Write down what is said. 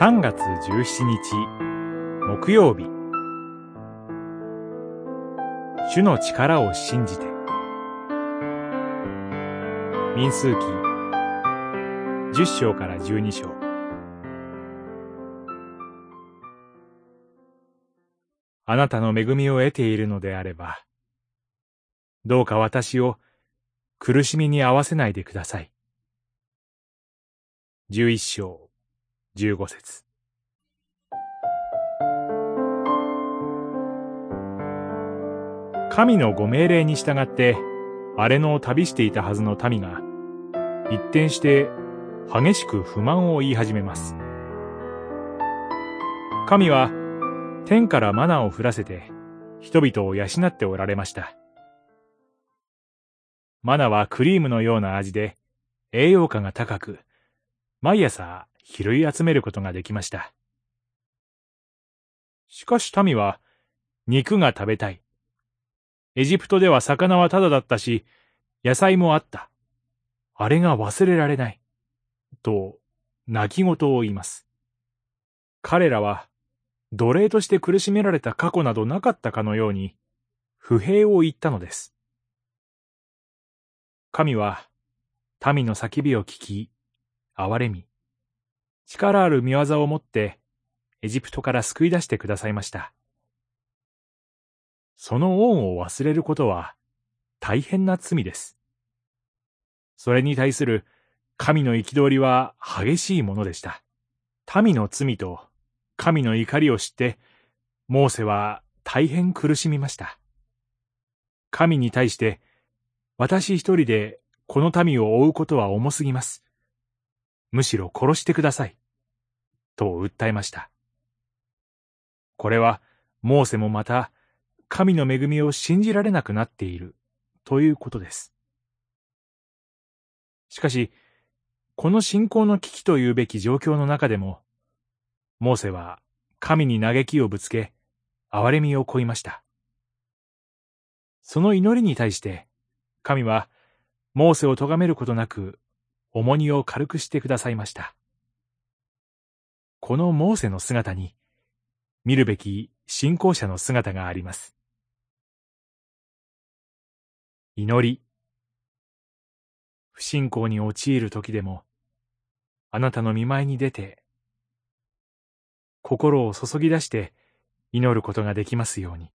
3月17日木曜日。主の力を信じて。民数記。10章から12章。あなたの恵みを得ているのであればどうか私を苦しみに合わせないでください。11章。15節神のご命令に従って荒れ野を旅していたはずの民が一転して激しく不満を言い始めます。神は天からマナを降らせて人々を養っておられました。マナはクリームのような味で栄養価が高く、毎朝拾い集めることができました。しかし民は肉が食べたい。エジプトでは魚はただだったし、野菜もあった。あれが忘れられない。と、泣き言を言います。彼らは、奴隷として苦しめられた過去などなかったかのように、不平を言ったのです。神は、民の叫びを聞き、憐れみ、力ある見業をもって、エジプトから救い出してくださいました。その恩を忘れることは大変な罪です。それに対する神の憤りは激しいものでした。民の罪と神の怒りを知って、モーセは大変苦しみました。神に対して、私一人でこの民を追うことは重すぎます。むしろ殺してください。と訴えました。これは、モーセもまた、神の恵みを信じられなくなっている、ということです。しかし、この信仰の危機というべき状況の中でも、モーセは神に嘆きをぶつけ、憐れみを乞いました。その祈りに対して、神は、モーセを咎めることなく、重荷を軽くしてくださいました。このモーセの姿に、見るべき信仰者の姿があります。祈り。不信仰に陥る時でも、あなたの見舞いに出て、心を注ぎ出して祈ることができますように。